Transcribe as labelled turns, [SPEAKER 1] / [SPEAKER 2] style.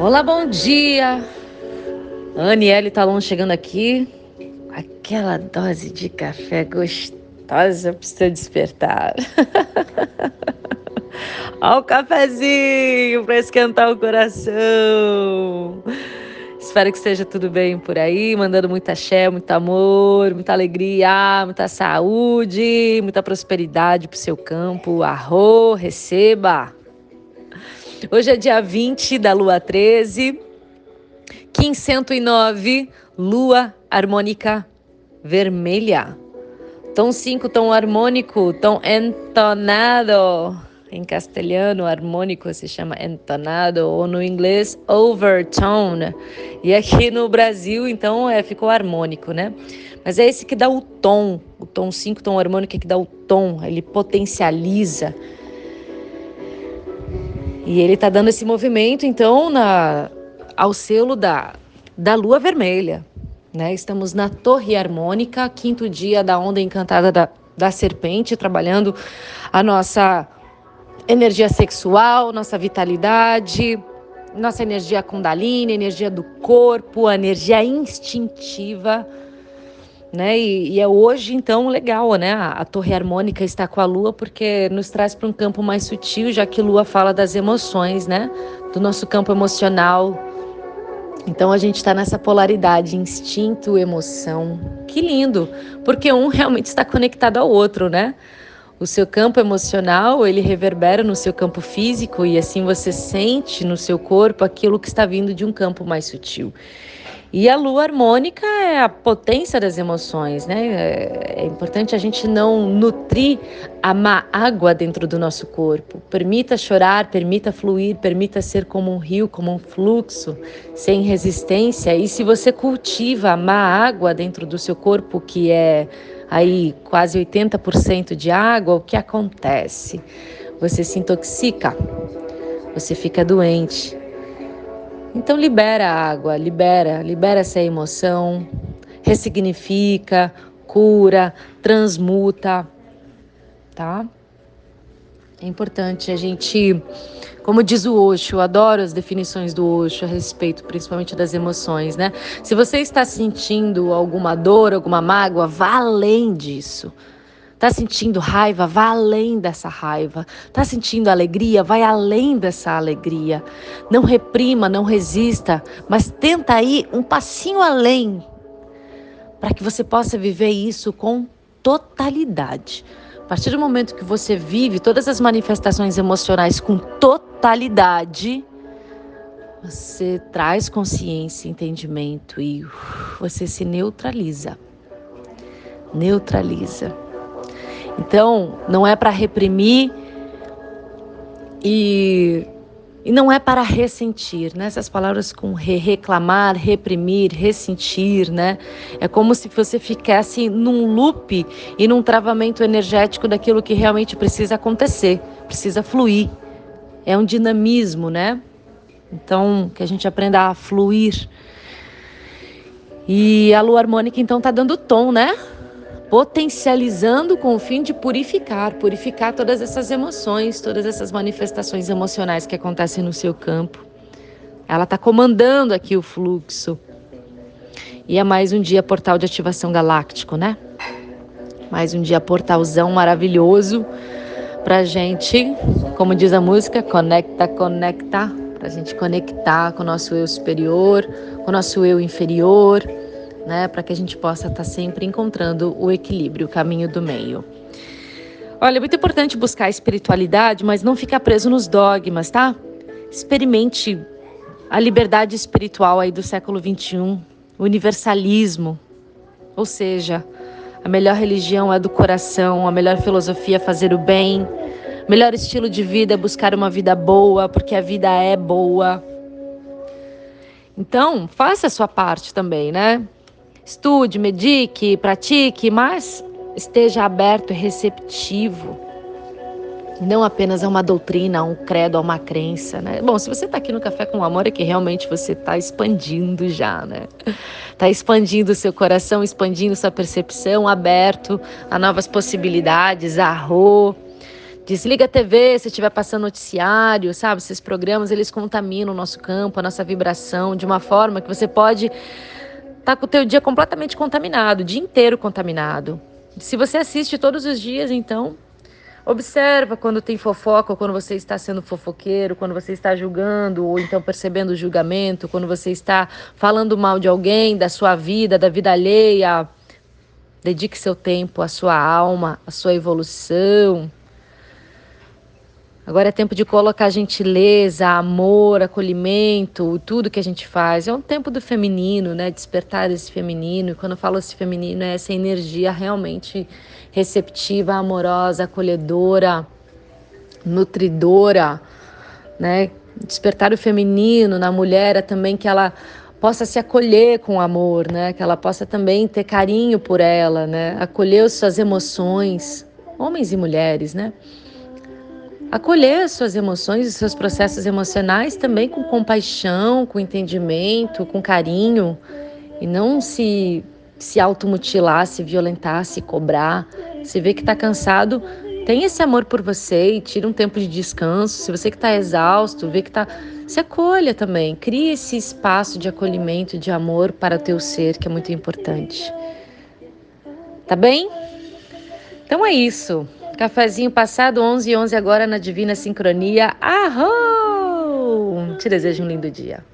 [SPEAKER 1] Olá, bom dia! Aniele Talon chegando aqui. Aquela dose de café gostosa para seu despertar. Olha o cafezinho para esquentar o coração. Espero que esteja tudo bem por aí, mandando muita axé, muito amor, muita alegria, muita saúde, muita prosperidade para o seu campo. Arro, receba! Hoje é dia 20 da lua 13, Kim 109, lua harmônica vermelha. Tom 5, tom harmônico, tom entonado. Em castelhano, harmônico se chama entonado, ou no inglês, overtone. E aqui no Brasil, então, é, ficou harmônico, né? Mas é esse que dá o tom, o tom 5, tom harmônico, é que dá o tom, ele potencializa e ele está dando esse movimento, então, na, ao selo da, da lua vermelha. Né? Estamos na torre harmônica, quinto dia da onda encantada da, da serpente, trabalhando a nossa energia sexual, nossa vitalidade, nossa energia kundalini, energia do corpo, a energia instintiva né? E, e, é hoje então legal, né? A, a, torre harmônica está com a Lua porque nos traz para um campo mais sutil, já que Lua fala das emoções, né? Do nosso campo emocional. Então a gente está nessa polaridade, instinto, emoção. Que lindo, porque um realmente está conectado ao outro, né? O seu campo emocional, ele reverbera no seu campo físico e assim você sente no seu corpo aquilo que está vindo de um campo mais sutil. E a lua harmônica é a potência das emoções, né? É importante a gente não nutrir a má água dentro do nosso corpo. Permita chorar, permita fluir, permita ser como um rio, como um fluxo, sem resistência. E se você cultiva a má água dentro do seu corpo, que é aí quase 80% de água, o que acontece? Você se intoxica, você fica doente, então libera a água, libera, libera essa emoção, ressignifica, cura, transmuta, tá? É importante a gente, como diz o Osho, eu adoro as definições do Osho a respeito, principalmente das emoções, né? Se você está sentindo alguma dor, alguma mágoa, vá além disso. Tá sentindo raiva? Vá além dessa raiva. Tá sentindo alegria? Vai além dessa alegria. Não reprima, não resista, mas tenta ir um passinho além para que você possa viver isso com totalidade. A partir do momento que você vive todas as manifestações emocionais com totalidade, você traz consciência, entendimento e você se neutraliza. Neutraliza. Então, não é para reprimir e, e não é para ressentir, né? Essas palavras com re, reclamar, reprimir, ressentir, né? É como se você ficasse num loop e num travamento energético daquilo que realmente precisa acontecer, precisa fluir. É um dinamismo, né? Então, que a gente aprenda a fluir. E a lua harmônica, então, tá dando tom, né? Potencializando com o fim de purificar, purificar todas essas emoções, todas essas manifestações emocionais que acontecem no seu campo. Ela está comandando aqui o fluxo. E é mais um dia portal de ativação galáctico, né? Mais um dia portalzão maravilhoso pra gente, como diz a música, conecta, conecta, pra gente conectar com o nosso eu superior, com o nosso eu inferior né? Para que a gente possa estar tá sempre encontrando o equilíbrio, o caminho do meio. Olha, é muito importante buscar a espiritualidade, mas não ficar preso nos dogmas, tá? Experimente a liberdade espiritual aí do século 21, o universalismo, ou seja, a melhor religião é do coração, a melhor filosofia é fazer o bem, o melhor estilo de vida é buscar uma vida boa, porque a vida é boa. Então, faça a sua parte também, né? Estude, medique, pratique, mas esteja aberto e receptivo. Não apenas a uma doutrina, a um credo, a uma crença, né? Bom, se você está aqui no Café com Amor, é que realmente você está expandindo já, né? Está expandindo o seu coração, expandindo sua percepção, aberto a novas possibilidades, a Desliga a TV se estiver passando noticiário, sabe? Esses programas, eles contaminam o nosso campo, a nossa vibração, de uma forma que você pode tá com o teu dia completamente contaminado, o dia inteiro contaminado. Se você assiste todos os dias, então, observa quando tem fofoca, ou quando você está sendo fofoqueiro, quando você está julgando, ou então percebendo o julgamento, quando você está falando mal de alguém, da sua vida, da vida alheia. Dedique seu tempo à sua alma, à sua evolução. Agora é tempo de colocar gentileza, amor, acolhimento, tudo que a gente faz. É um tempo do feminino, né? Despertar esse feminino. E quando eu falo esse feminino, é essa energia realmente receptiva, amorosa, acolhedora, nutridora, né? Despertar o feminino na mulher é também que ela possa se acolher com amor, né? Que ela possa também ter carinho por ela, né? Acolher as suas emoções, homens e mulheres, né? Acolher as suas emoções e seus processos emocionais também com compaixão, com entendimento, com carinho e não se se automutilar, se violentar, se cobrar. Se vê que está cansado, tem esse amor por você e tira um tempo de descanso. Se você que está exausto, vê que está, se acolha também. Crie esse espaço de acolhimento, de amor para o teu ser, que é muito importante. Tá bem? Então é isso. Cafezinho passado, 11 e 11 agora na Divina Sincronia. Arro! Te desejo um lindo dia.